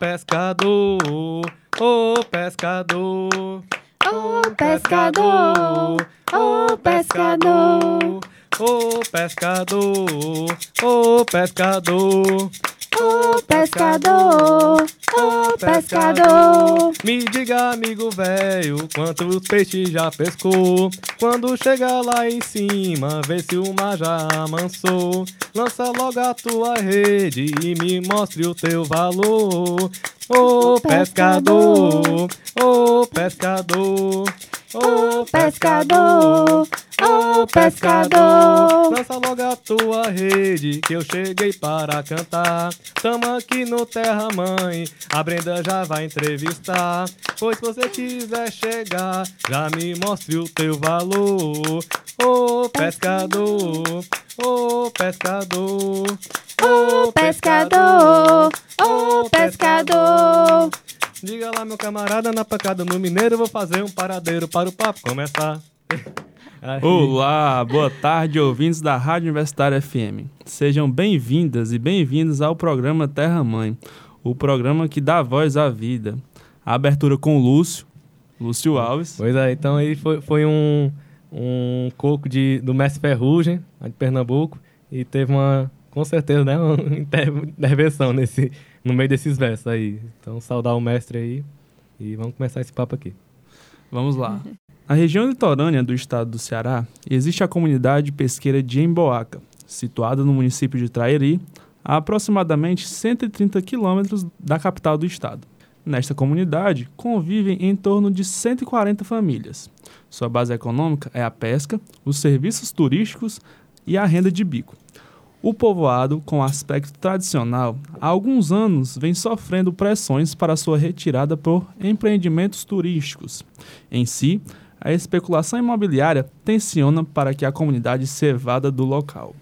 pescador, ô pescador, ô pescador, ô pescador, ô pescador, ô pescador. Ô pescador, ô pescador. Me diga, amigo velho, quantos peixes já pescou? Quando chegar lá em cima, vê se o mar já amansou. Lança logo a tua rede e me mostre o teu valor. Ô pescador, ô pescador. Ô pescador, ô pescador, lança logo a tua rede que eu cheguei para cantar. Tamo aqui no Terra Mãe, a Brenda já vai entrevistar. Pois se você quiser chegar, já me mostre o teu valor. Ô pescador, ô pescador, ô pescador, ô pescador. Diga lá, meu camarada, na pancada no Mineiro, eu vou fazer um paradeiro para o papo começar. Olá, boa tarde, ouvintes da Rádio Universitária FM. Sejam bem-vindas e bem-vindos ao programa Terra Mãe, o programa que dá voz à vida. A abertura com o Lúcio, Lúcio Alves. Pois é, então aí foi, foi um, um coco de, do Mestre Ferrugem, de Pernambuco, e teve uma, com certeza, né, uma intervenção nesse, no meio desses versos aí. Então, saudar o mestre aí e vamos começar esse papo aqui. Vamos lá. Na região litorânea do estado do Ceará, existe a comunidade pesqueira de Emboaca, situada no município de Trairi, a aproximadamente 130 quilômetros da capital do estado. Nesta comunidade, convivem em torno de 140 famílias. Sua base econômica é a pesca, os serviços turísticos e a renda de bico. O povoado, com aspecto tradicional, há alguns anos vem sofrendo pressões para sua retirada por empreendimentos turísticos. Em si, a especulação imobiliária tensiona para que a comunidade se evada do local.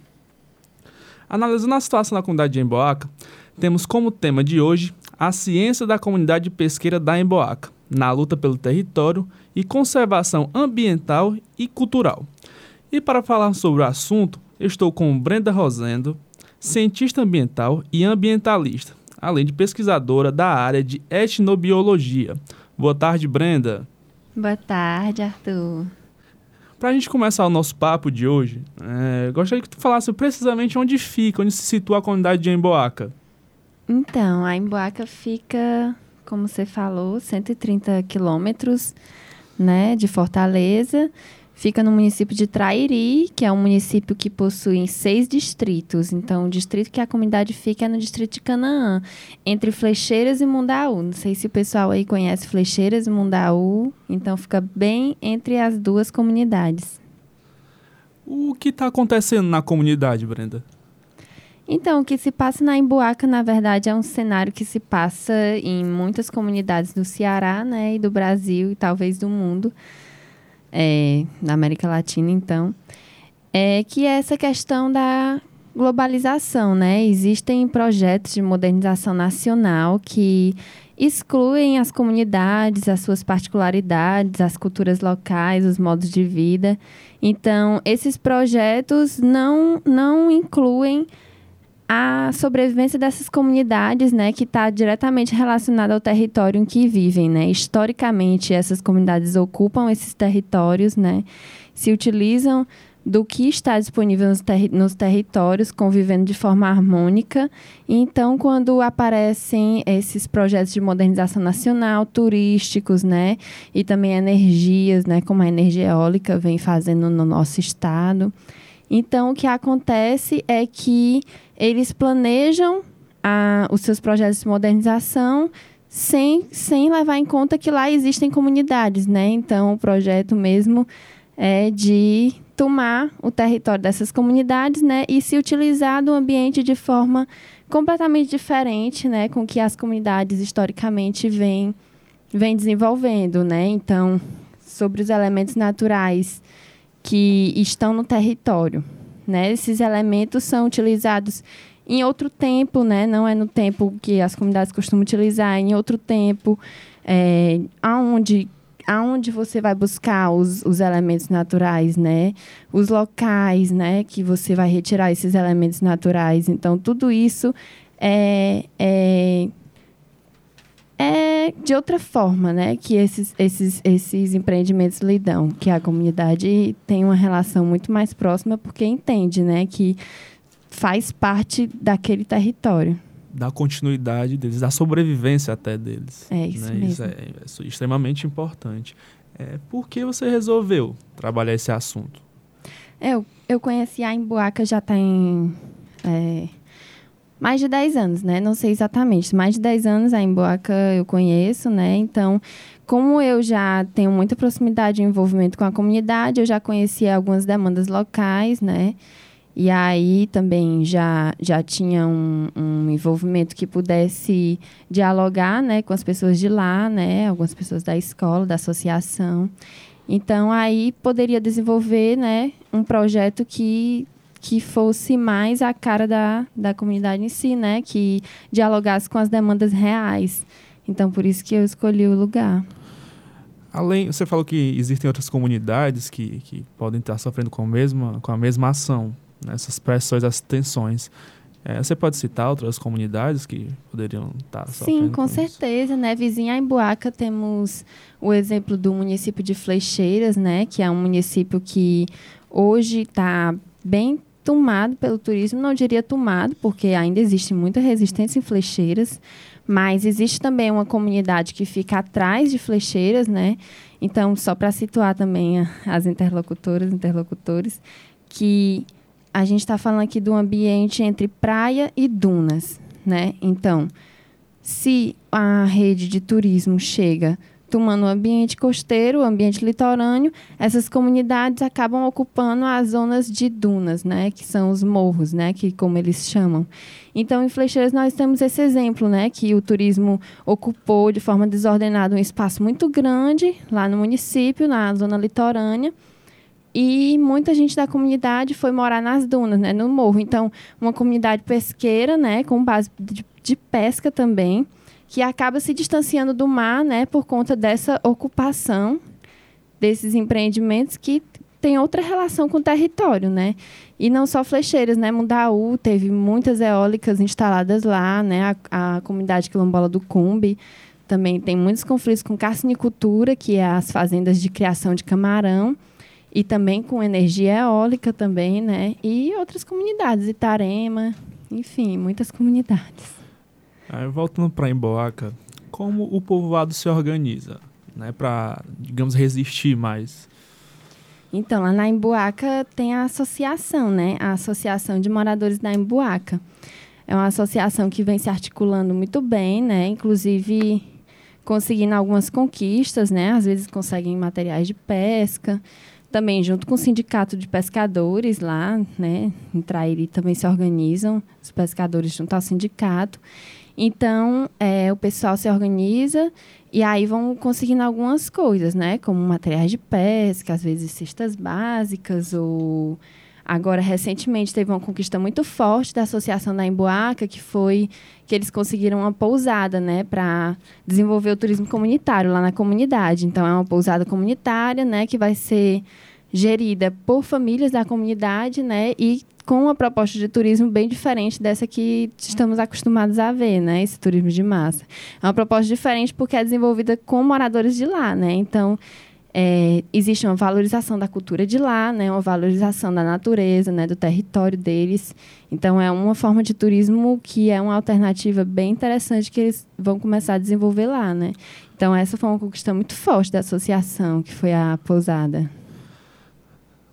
Analisando a situação da comunidade de Emboaca, temos como tema de hoje a ciência da comunidade pesqueira da Emboaca, na luta pelo território e conservação ambiental e cultural. E para falar sobre o assunto, estou com Brenda Rosendo, cientista ambiental e ambientalista, além de pesquisadora da área de etnobiologia. Boa tarde, Brenda. Boa tarde, Arthur. Para a gente começar o nosso papo de hoje, é, gostaria que tu falasse precisamente onde fica, onde se situa a comunidade de Emboaca. Então, a Emboaca fica, como você falou, 130 quilômetros né, de Fortaleza Fica no município de Trairi, que é um município que possui seis distritos. Então, o distrito que a comunidade fica é no distrito de Canaã, entre Flecheiras e Mundaú. Não sei se o pessoal aí conhece Flecheiras e Mundaú. Então, fica bem entre as duas comunidades. O que está acontecendo na comunidade, Brenda? Então, o que se passa na Emboaca, na verdade, é um cenário que se passa em muitas comunidades do Ceará, né, e do Brasil e talvez do mundo é, na América Latina, então, é que é essa questão da globalização, né? Existem projetos de modernização nacional que excluem as comunidades, as suas particularidades, as culturas locais, os modos de vida. Então, esses projetos não, não incluem a sobrevivência dessas comunidades, né, que está diretamente relacionada ao território em que vivem, né. Historicamente, essas comunidades ocupam esses territórios, né, se utilizam do que está disponível nos, nos territórios, convivendo de forma harmônica. Então, quando aparecem esses projetos de modernização nacional, turísticos, né, e também energias, né, como a energia eólica vem fazendo no nosso estado, então, o que acontece é que eles planejam a, os seus projetos de modernização sem, sem levar em conta que lá existem comunidades, né? Então, o projeto mesmo é de tomar o território dessas comunidades, né, e se utilizar do ambiente de forma completamente diferente, né, com que as comunidades historicamente vêm vem desenvolvendo, né? Então, sobre os elementos naturais que estão no território, né? Esses elementos são utilizados em outro tempo, né? Não é no tempo que as comunidades costumam utilizar, é em outro tempo, é, aonde aonde você vai buscar os, os elementos naturais, né? Os locais, né? Que você vai retirar esses elementos naturais. Então, tudo isso é, é, é de outra forma, né? Que esses, esses, esses empreendimentos lidam. Que a comunidade tem uma relação muito mais próxima porque entende, né? Que faz parte daquele território da continuidade deles, da sobrevivência até deles. É isso né? mesmo. Isso é, é, extremamente importante. É, por que você resolveu trabalhar esse assunto? Eu, eu conheci a Emboaca já tem é, mais de 10 anos, né? Não sei exatamente, mais de 10 anos a Emboaca eu conheço, né? Então, como eu já tenho muita proximidade e envolvimento com a comunidade, eu já conhecia algumas demandas locais, né? E aí também já, já tinha um, um, envolvimento que pudesse dialogar né, com as pessoas de lá, né, algumas pessoas da escola, da associação. Então, aí poderia desenvolver né, um projeto que, que fosse mais a cara da, da comunidade em si, né, que dialogasse com as demandas reais. Então, por isso que eu escolhi o lugar. Além, você falou que existem outras comunidades que, que podem estar sofrendo com a mesma, com a mesma ação essas pressões, essas tensões. É, você pode citar outras comunidades que poderiam estar tá Sim, com, com certeza, né? Vizinha em Emboaca temos o exemplo do município de Flecheiras, né? Que é um município que hoje está bem tomado pelo turismo, não diria tomado, porque ainda existe muita resistência em Flecheiras, mas existe também uma comunidade que fica atrás de Flecheiras, né? Então, só para situar também as interlocutoras, interlocutores, que a gente está falando aqui do ambiente entre praia e dunas, né? Então, se a rede de turismo chega tomando o ambiente costeiro, o ambiente litorâneo, essas comunidades acabam ocupando as zonas de dunas, né, que são os morros, né, que como eles chamam. Então, em Flecheiras nós temos esse exemplo, né, que o turismo ocupou de forma desordenada um espaço muito grande lá no município, na zona litorânea, e muita gente da comunidade foi morar nas dunas, né, no morro. Então, uma comunidade pesqueira, né, com base de, de pesca também, que acaba se distanciando do mar, né, por conta dessa ocupação desses empreendimentos que tem outra relação com o território, né? E não só flecheiras, né? Mundaú teve muitas eólicas instaladas lá, né? A, a comunidade quilombola do Cumbi também tem muitos conflitos com carcinicultura, que é as fazendas de criação de camarão e também com energia eólica também, né? E outras comunidades, Itarema, enfim, muitas comunidades. Aí, voltando para Emboaca, como o povoado se organiza, né, para, digamos, resistir mais? Então, lá na Emboaca tem a associação, né? A Associação de Moradores da Emboaca. É uma associação que vem se articulando muito bem, né? Inclusive conseguindo algumas conquistas, né? Às vezes conseguem materiais de pesca, também junto com o sindicato de pescadores lá, né, em Trairi também se organizam os pescadores junto ao sindicato. Então, é, o pessoal se organiza e aí vão conseguindo algumas coisas, né, como materiais de pesca, às vezes cestas básicas ou Agora, recentemente, teve uma conquista muito forte da Associação da Emboaca, que foi que eles conseguiram uma pousada, né, para desenvolver o turismo comunitário lá na comunidade. Então, é uma pousada comunitária, né, que vai ser gerida por famílias da comunidade, né, e com uma proposta de turismo bem diferente dessa que estamos acostumados a ver, né? Esse turismo de massa. É uma proposta diferente porque é desenvolvida com moradores de lá, né? Então, é, existe uma valorização da cultura de lá, né, uma valorização da natureza, né, do território deles. Então, é uma forma de turismo que é uma alternativa bem interessante que eles vão começar a desenvolver lá. Né? Então, essa foi uma conquista muito forte da associação, que foi a pousada.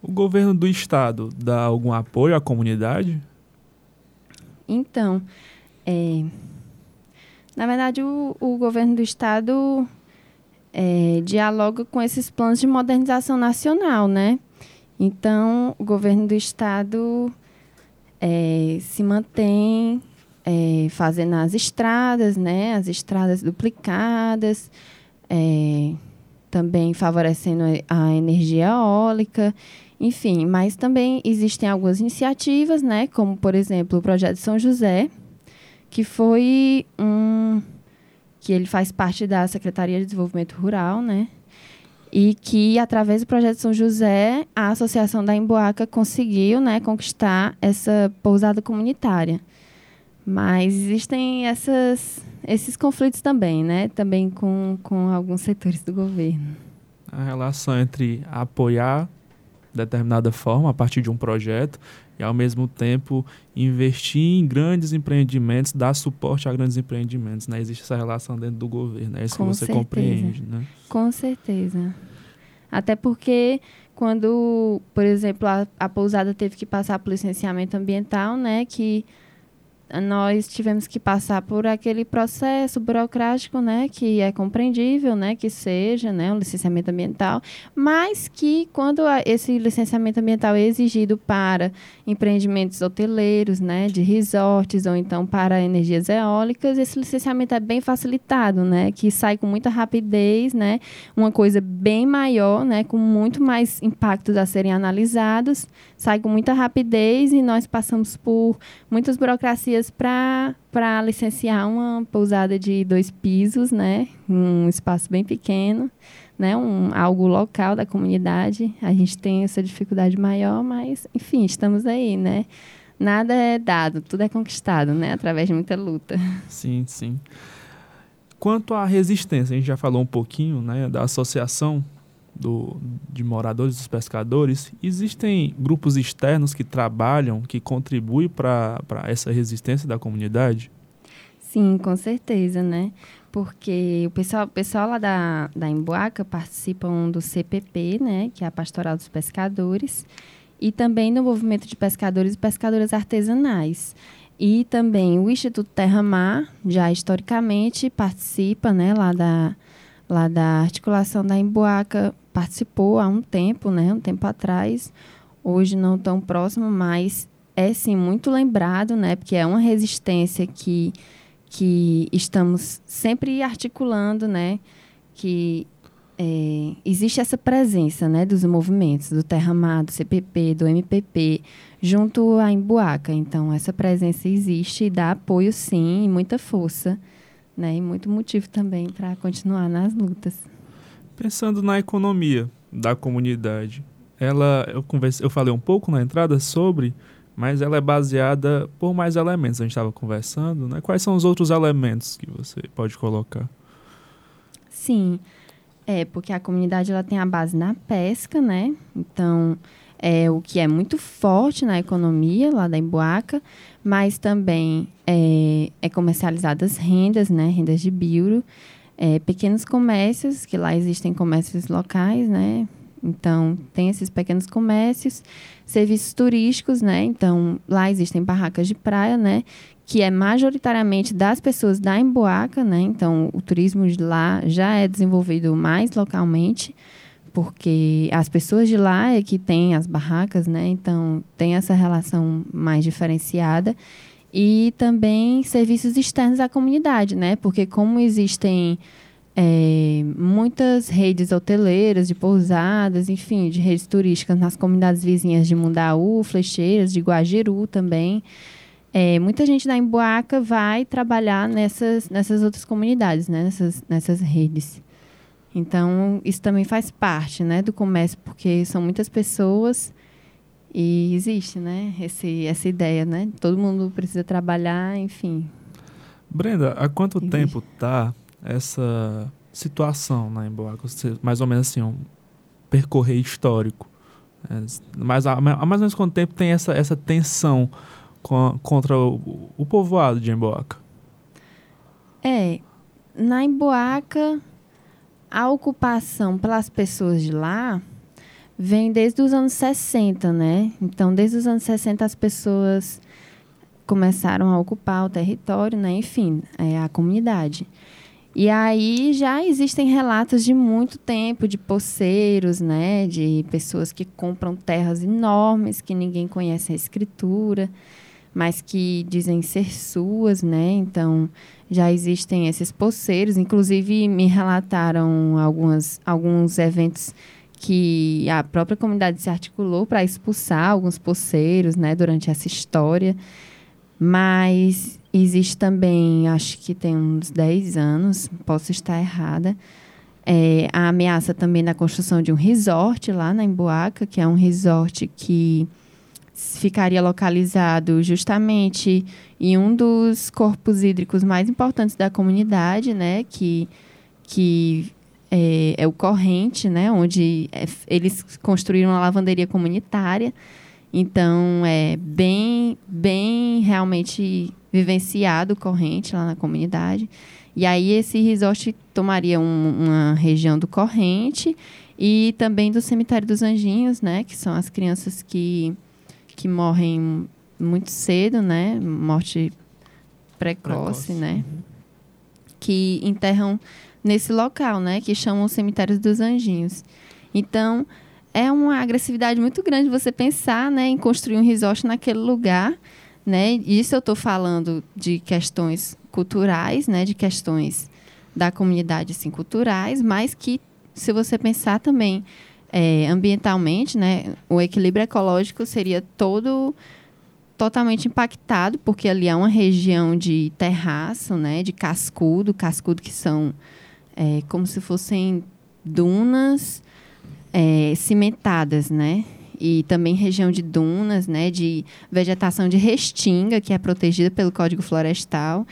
O governo do estado dá algum apoio à comunidade? Então, é, na verdade, o, o governo do estado é, dialoga com esses planos de modernização nacional, né? Então, o governo do estado é, se mantém é, fazendo as estradas, né? As estradas duplicadas, é, também favorecendo a energia eólica, enfim. Mas também existem algumas iniciativas, né? Como, por exemplo, o projeto São José, que foi um que ele faz parte da Secretaria de Desenvolvimento Rural, né? E que, através do projeto São José, a Associação da Emboaca conseguiu né, conquistar essa pousada comunitária. Mas existem essas, esses conflitos também, né? Também com, com alguns setores do governo. A relação entre apoiar determinada forma a partir de um projeto e, ao mesmo tempo, investir em grandes empreendimentos, dar suporte a grandes empreendimentos. Né? Existe essa relação dentro do governo, é isso Com que você certeza. compreende. Né? Com certeza. Até porque quando, por exemplo, a, a pousada teve que passar por licenciamento ambiental, né, que nós tivemos que passar por aquele processo burocrático, né, que é compreendível, né, que seja, né, um licenciamento ambiental, mas que quando esse licenciamento ambiental é exigido para empreendimentos hoteleiros, né, de resorts ou então para energias eólicas, esse licenciamento é bem facilitado, né, que sai com muita rapidez, né, uma coisa bem maior, né, com muito mais impactos a serem analisados, sai com muita rapidez e nós passamos por muitas burocracias para licenciar uma pousada de dois pisos, né? Um espaço bem pequeno, né? Um, algo local da comunidade. A gente tem essa dificuldade maior, mas, enfim, estamos aí, né? Nada é dado, tudo é conquistado, né? Através de muita luta. Sim, sim. Quanto à resistência, a gente já falou um pouquinho, né, da associação do, de moradores dos pescadores, existem grupos externos que trabalham, que contribuem para essa resistência da comunidade? Sim, com certeza, né? Porque o pessoal, o pessoal lá da, da Emboaca participam do CPP, né? Que é a Pastoral dos Pescadores, e também do Movimento de Pescadores e Pescadoras Artesanais. E também o Instituto Terra Mar, já historicamente, participa, né? Lá da, lá da articulação da Emboaca participou há um tempo, né, um tempo atrás, hoje não tão próximo, mas é sim muito lembrado, né, porque é uma resistência que, que estamos sempre articulando, né, que é, existe essa presença, né, dos movimentos, do Terra Mar, do CPP, do MPP, junto à Embuaca. Então, essa presença existe e dá apoio, sim, e muita força, né, e muito motivo também para continuar nas lutas. Pensando na economia da comunidade, ela eu converse, eu falei um pouco na entrada sobre, mas ela é baseada por mais elementos. A gente estava conversando, né? Quais são os outros elementos que você pode colocar? Sim, é porque a comunidade ela tem a base na pesca, né? Então é o que é muito forte na economia lá da Emboaca, mas também é, é comercializadas rendas, né? Rendas de biuro é, pequenos comércios, que lá existem comércios locais, né? Então, tem esses pequenos comércios, serviços turísticos, né? Então, lá existem barracas de praia, né? Que é majoritariamente das pessoas da Emboaca, né? Então, o turismo de lá já é desenvolvido mais localmente, porque as pessoas de lá é que têm as barracas, né? Então, tem essa relação mais diferenciada e também serviços externos à comunidade, né? Porque como existem é, muitas redes hoteleiras, de pousadas, enfim, de redes turísticas nas comunidades vizinhas de Mundaú, Flecheiras, de Guajiru também, é, muita gente da Emboaca vai trabalhar nessas, nessas outras comunidades, né? nessas, nessas redes. Então, isso também faz parte né, do comércio, porque são muitas pessoas e existe, né, esse, essa ideia, né? Todo mundo precisa trabalhar, enfim. Brenda, há quanto existe. tempo tá essa situação na Emboaca? Mais ou menos assim, um percorrer histórico. É, mas há, há mais ou menos quanto tempo tem essa, essa tensão com, contra o, o povoado de Emboaca? É, na Emboaca, a ocupação pelas pessoas de lá vem desde os anos 60, né? Então, desde os anos 60, as pessoas começaram a ocupar o território, né? Enfim, é, a comunidade. E aí já existem relatos de muito tempo de poceiros, né, de pessoas que compram terras enormes que ninguém conhece a escritura, mas que dizem ser suas, né? Então já existem esses poceiros. Inclusive me relataram algumas, alguns eventos que a própria comunidade se articulou para expulsar alguns poceiros, né, durante essa história. Mas existe também, acho que tem uns 10 anos, posso estar errada, é, a ameaça também da construção de um resort lá na Emboaca, que é um resort que ficaria localizado justamente em um dos corpos hídricos mais importantes da comunidade, né, que, que é, é o Corrente, né, onde é, eles construíram uma lavanderia comunitária. Então, é bem, bem realmente vivenciado o corrente lá na comunidade. E aí esse resort tomaria um, uma região do corrente e também do cemitério dos anjinhos, né, que são as crianças que que morrem muito cedo, né, morte precoce, precoce. né, uhum. que enterram nesse local, né, que chamam cemitérios dos anjinhos. Então, é uma agressividade muito grande você pensar né, em construir um resort naquele lugar. Né? Isso eu estou falando de questões culturais, né, de questões da comunidade assim, culturais, mas que, se você pensar também é, ambientalmente, né, o equilíbrio ecológico seria todo totalmente impactado, porque ali é uma região de terraço, né, de cascudo, cascudo que são é, como se fossem dunas é, cimentadas, né? E também região de dunas, né? De vegetação de restinga, que é protegida pelo Código Florestal.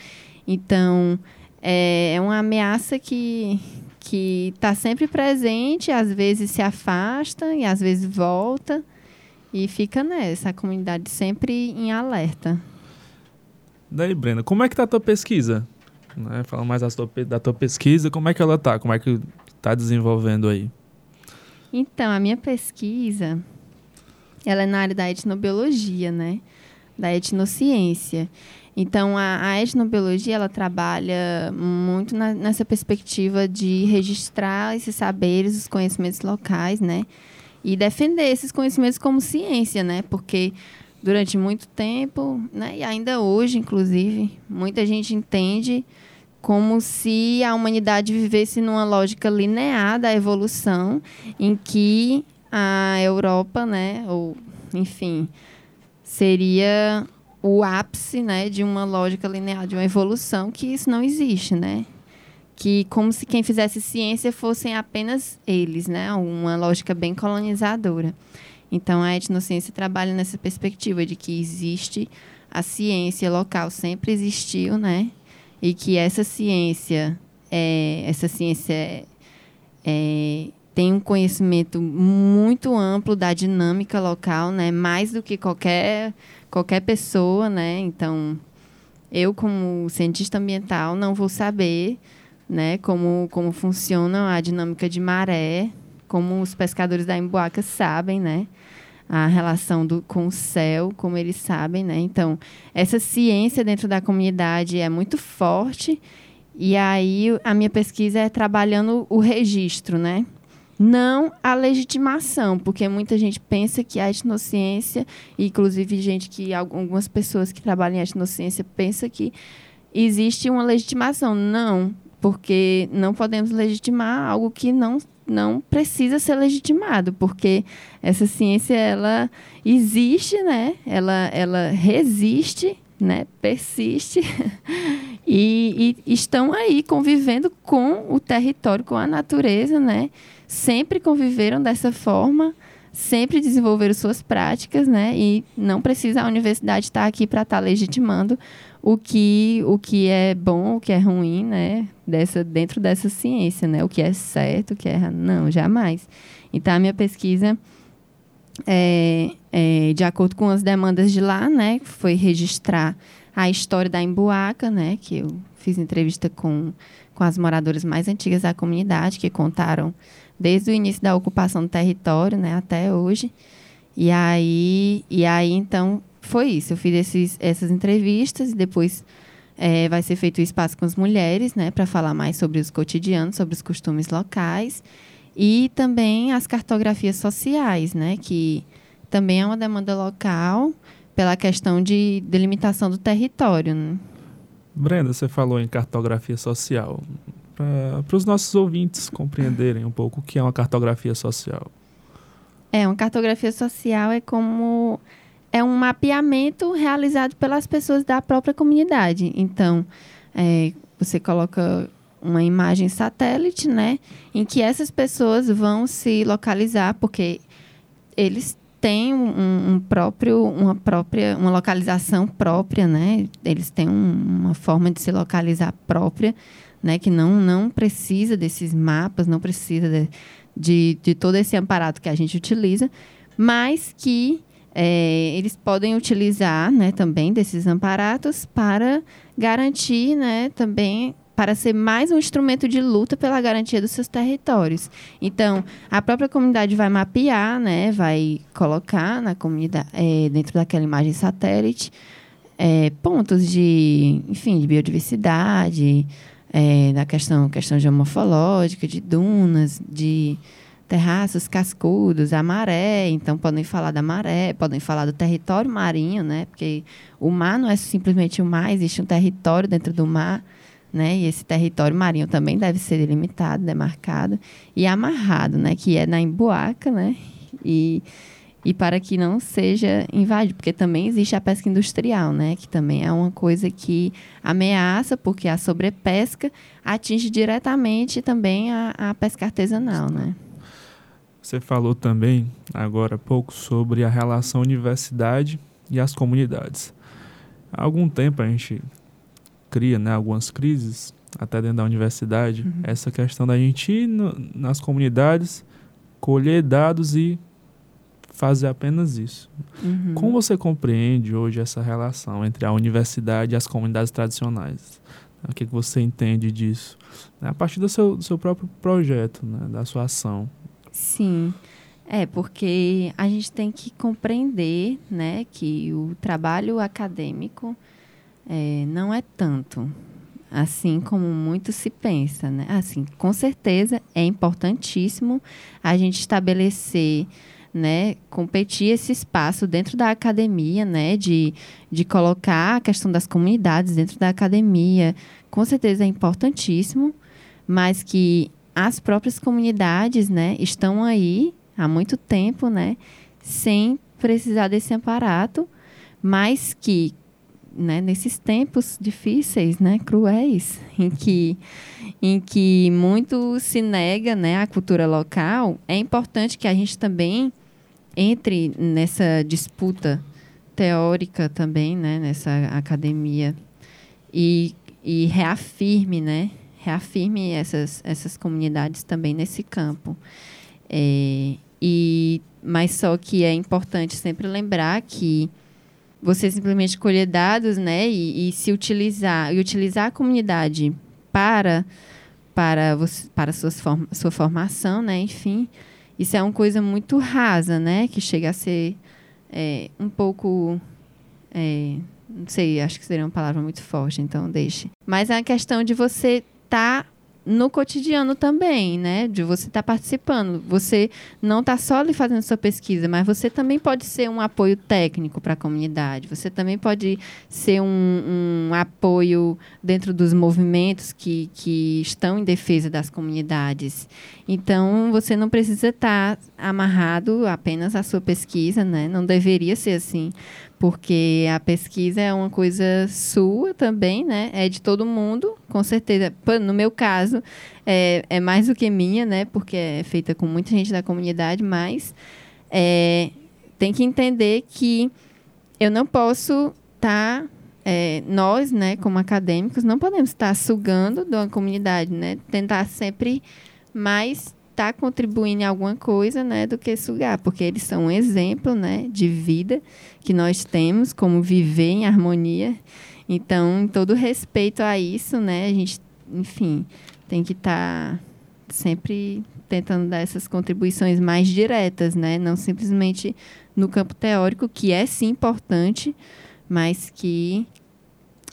Então, é, é uma ameaça que que está sempre presente, às vezes se afasta e às vezes volta e fica nessa comunidade sempre em alerta. Daí, Brenda, como é que tá a tua pesquisa? Né? Fala mais da tua, da tua pesquisa, como é que ela tá? Como é que tá desenvolvendo aí? Então, a minha pesquisa, ela é na área da etnobiologia, né? Da etnociência. Então, a, a etnobiologia, ela trabalha muito na, nessa perspectiva de registrar esses saberes, os conhecimentos locais, né? E defender esses conhecimentos como ciência, né? Porque durante muito tempo, né? E ainda hoje, inclusive, muita gente entende como se a humanidade vivesse numa lógica linear da evolução, em que a Europa, né, ou enfim, seria o ápice, né, de uma lógica linear de uma evolução que isso não existe, né? Que como se quem fizesse ciência fossem apenas eles, né? Uma lógica bem colonizadora. Então a etnociência trabalha nessa perspectiva de que existe a ciência local, sempre existiu, né? e que essa ciência, é, essa ciência é, tem um conhecimento muito amplo da dinâmica local, né? Mais do que qualquer qualquer pessoa, né? Então, eu como cientista ambiental não vou saber, né? Como como funciona a dinâmica de maré, como os pescadores da Emboaca sabem, né? a relação do, com o céu, como eles sabem, né? Então, essa ciência dentro da comunidade é muito forte. E aí, a minha pesquisa é trabalhando o registro, né? Não a legitimação, porque muita gente pensa que a etnociência, inclusive gente que algumas pessoas que trabalham em etnociência pensam que existe uma legitimação. Não, porque não podemos legitimar algo que não não precisa ser legitimado, porque essa ciência ela existe, né? Ela, ela resiste, né? Persiste e, e, estão aí convivendo com o território, com a natureza, né? Sempre conviveram dessa forma, sempre desenvolveram suas práticas, né? E não precisa a universidade estar aqui para estar legitimando o que, o que é bom, o que é ruim, né? Dessa, dentro dessa ciência, né? O que é certo, o que é errado. Não, jamais. Então, a minha pesquisa, é, é, de acordo com as demandas de lá, né? Foi registrar a história da Embuaca, né? Que eu fiz entrevista com, com as moradoras mais antigas da comunidade, que contaram desde o início da ocupação do território, né? Até hoje. E aí, e aí então, foi isso. Eu fiz esses, essas entrevistas e depois É, vai ser feito o espaço com as mulheres, né, para falar mais sobre os cotidianos, sobre os costumes locais e também as cartografias sociais, né, que também é uma demanda local pela questão de delimitação do território. Né? Brenda, você falou em cartografia social. Para os nossos ouvintes compreenderem um pouco o que é uma cartografia social. É, uma cartografia social é como é um mapeamento realizado pelas pessoas da própria comunidade. Então, é, você coloca uma imagem satélite, né, em que essas pessoas vão se localizar, porque eles têm um, um, próprio, uma própria, uma localização própria, né? Eles têm um, uma forma de se localizar própria, né? Que não, não precisa desses mapas, não precisa de, de, de todo esse aparato que a gente utiliza, mas que é, eles podem utilizar, né? Também desses aparatos para garantir, né? Também para ser mais um instrumento de luta pela garantia dos seus territórios. Então, a própria comunidade vai mapear, né, vai colocar na comunidade, é, dentro daquela imagem satélite, é, pontos de, enfim, de biodiversidade, é, da questão, questão geomorfológica, de dunas, de terraços cascudos, a maré, então podem falar da maré, podem falar do território marinho, né? Porque o mar não é simplesmente o mar, existe um território dentro do mar né? E esse território marinho também deve ser delimitado, demarcado e amarrado, né? Que é na emboaca, né? E, e para que não seja invadido, porque também existe a pesca industrial, né? Que também é uma coisa que ameaça, porque a sobrepesca atinge diretamente também a, a pesca artesanal, né? Você falou também, agora há pouco, sobre a relação universidade e as comunidades. Há algum tempo a gente cria né, algumas crises, até dentro da universidade, uhum. essa questão da gente ir no, nas comunidades, colher dados e fazer apenas isso. Uhum. Como você compreende hoje essa relação entre a universidade e as comunidades tradicionais? O que, que você entende disso? A partir do seu, do seu próprio projeto, né, da sua ação. Sim. É, porque a gente tem que compreender né, que o trabalho acadêmico é, não é tanto assim como muito se pensa, né? Assim, com certeza é importantíssimo a gente estabelecer, né, competir esse espaço dentro da academia, né, de, de colocar a questão das comunidades dentro da academia. Com certeza é importantíssimo, mas que as próprias comunidades, né, estão aí há muito tempo, né, sem precisar desse aparato, mas que né, nesses tempos difíceis, né, cruéis, em que, em que muito se nega né, a cultura local, é importante que a gente também entre nessa disputa teórica também, né, nessa academia, e, e reafirme, né, reafirme essas, essas comunidades também nesse campo. É, e, mas só que é importante sempre lembrar que você simplesmente colher dados, né, e, e se utilizar e utilizar a comunidade para para você, para suas form, sua formação, né, enfim, isso é uma coisa muito rasa, né, que chega a ser é, um pouco é, não sei, acho que seria uma palavra muito forte, então deixe. Mas é a questão de você tá no cotidiano também, né? De você estar tá participando. Você não está só ali fazendo sua pesquisa, mas você também pode ser um apoio técnico para a comunidade. Você também pode ser um, um, apoio dentro dos movimentos que, que estão em defesa das comunidades. Então, você não precisa estar tá amarrado apenas à sua pesquisa, né? Não deveria ser assim porque a pesquisa é uma coisa sua também, né? É de todo mundo, com certeza. No meu caso, é, é mais do que minha, né? Porque é feita com muita gente da comunidade, mas é, tem que entender que eu não posso estar... Tá, é, nós, né, como acadêmicos, não podemos estar sugando de uma comunidade, né? Tentar sempre mais estar tá contribuindo em alguma coisa, né, do que sugar, porque eles são um exemplo, né, de vida que nós temos, como viver em harmonia. Então, em todo respeito a isso, né, a gente, enfim, tem que estar tá sempre tentando dar essas contribuições mais diretas, né, não simplesmente no campo teórico, que é sim importante, mas que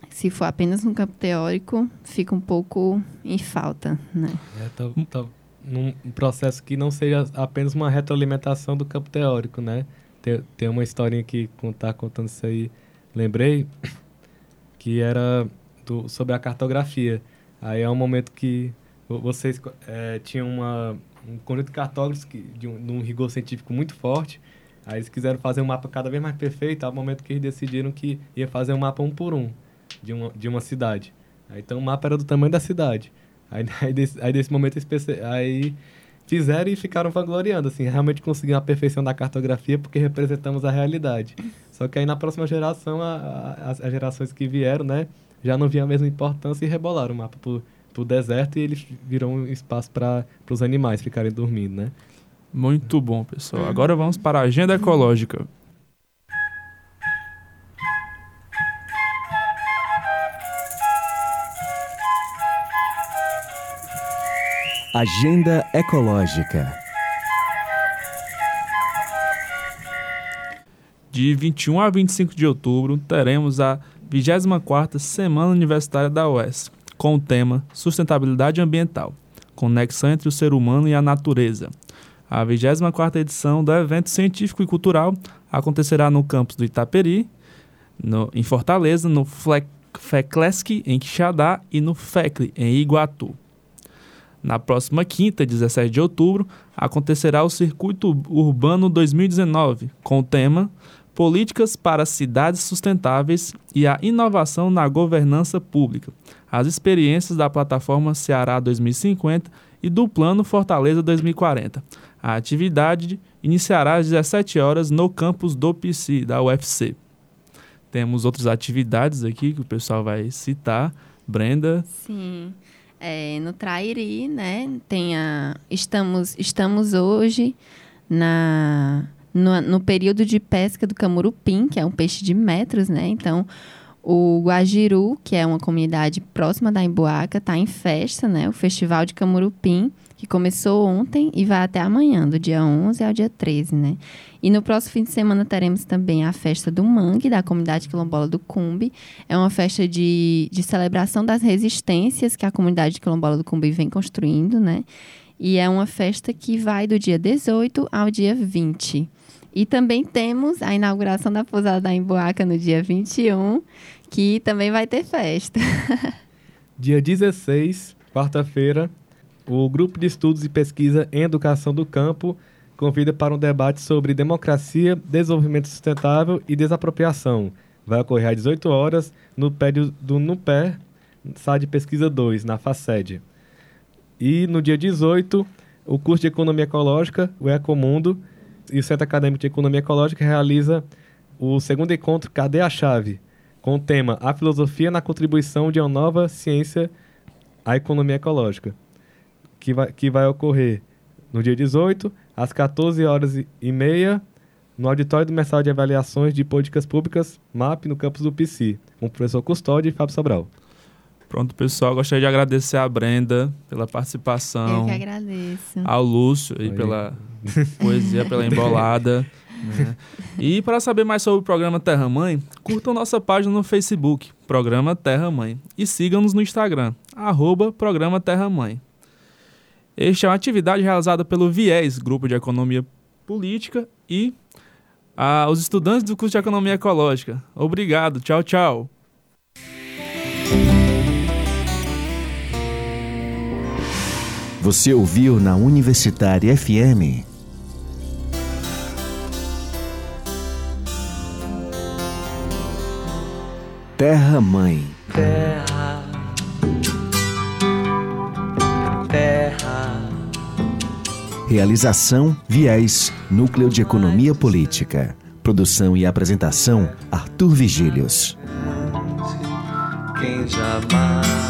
Se for apenas no campo teórico, fica um pouco em falta, né? É, tá, tá num processo que não seja apenas uma retroalimentação do campo teórico, né? Tem, tem uma historinha que tá contando isso aí, lembrei, que era do, sobre a cartografia. Aí é um momento que vocês é, tinham uma, um conjunto de cartógrafos que, de, um, de um rigor científico muito forte, Aí eles quiseram fazer um mapa cada vez mais perfeito, ao momento que eles decidiram que ia fazer um mapa um por um de uma, de uma cidade. Aí, então o mapa era do tamanho da cidade. Aí, aí, desse, aí desse momento aí fizeram e ficaram vangloriando, assim, realmente conseguiram a perfeição da cartografia porque representamos a realidade. Só que aí na próxima geração, a, a, as, as, gerações que vieram, né, já não viam a mesma importância e rebolaram o mapa pro, pro deserto e ele virou um espaço para os animais ficarem dormindo, né? Muito bom, pessoal. Agora vamos para a agenda ecológica. Agenda Ecológica. De 21 a 25 de outubro, teremos a 24ª Semana Universitária da UES, com o tema Sustentabilidade Ambiental, conexão entre o ser humano e a natureza, a 24ª edição do evento científico e cultural acontecerá no campus do Itaperi, no, em Fortaleza, no FECLESC, em Quixadá, e no FECLE, em Iguatu. Na próxima quinta, 17 de outubro, acontecerá o Circuito Urbano 2019, com o tema Políticas para Cidades Sustentáveis e a Inovação na Governança Pública, as experiências da plataforma Ceará 2050 e do Plano Fortaleza 2040. A atividade iniciará às 17 horas no campus do PC, da UFC. Temos outras atividades aqui que o pessoal vai citar. Brenda? Sim. É, no Trairi, né? Tem a, estamos, estamos hoje na, no, no período de pesca do camurupim, que é um peixe de metros, né? Então, o Guajiru, que é uma comunidade próxima da Emboaca, está em festa, né? O Festival de Camurupim que começou ontem e vai até amanhã, do dia 11 ao dia 13, né? E no próximo fim de semana teremos também a festa do Mangue, da comunidade quilombola do Cumbi. É uma festa de, de celebração das resistências que a comunidade quilombola do Cumbi vem construindo, né? E é uma festa que vai do dia 18 ao dia 20. E também temos a inauguração da pousada da Emboaca no dia 21, que também vai ter festa. dia 16, quarta-feira, o Grupo de Estudos e Pesquisa em Educação do Campo convida para um debate sobre democracia, desenvolvimento sustentável e desapropriação. Vai ocorrer às 18 horas no pé do NUPER, sala de pesquisa 2, na FACED. E no dia 18, o curso de Economia Ecológica, o Ecomundo, e o Centro Acadêmico de Economia Ecológica realiza o segundo encontro Cadê a Chave? com o tema A Filosofia na Contribuição de uma Nova Ciência à Economia Ecológica que vai, que vai ocorrer no dia 18, às 14 horas e meia, no auditório do Mensal de Avaliações de Políticas Públicas, MAP, no campus do PC, com o professor Custódio e Fábio Sobral. Pronto, pessoal, gostaria de agradecer a Brenda pela participação. Eu que agradeço. Ao Lúcio aí, pela poesia, pela embolada. Né? E para saber mais sobre o programa Terra Mãe, curtam nossa página no Facebook, Programa Terra Mãe. E sigam-nos no Instagram, arroba Programa Terra Mãe. Este é uma atividade realizada pelo Viés, Grupo de Economia Política, e ah, os estudantes do curso de Economia Ecológica. Obrigado, tchau, tchau. Você ouviu na Universitária FM. Terra Mãe. Terra. Realização Viés, Núcleo de Economia Política. Produção e apresentação Arthur Vigílios. Quem jamais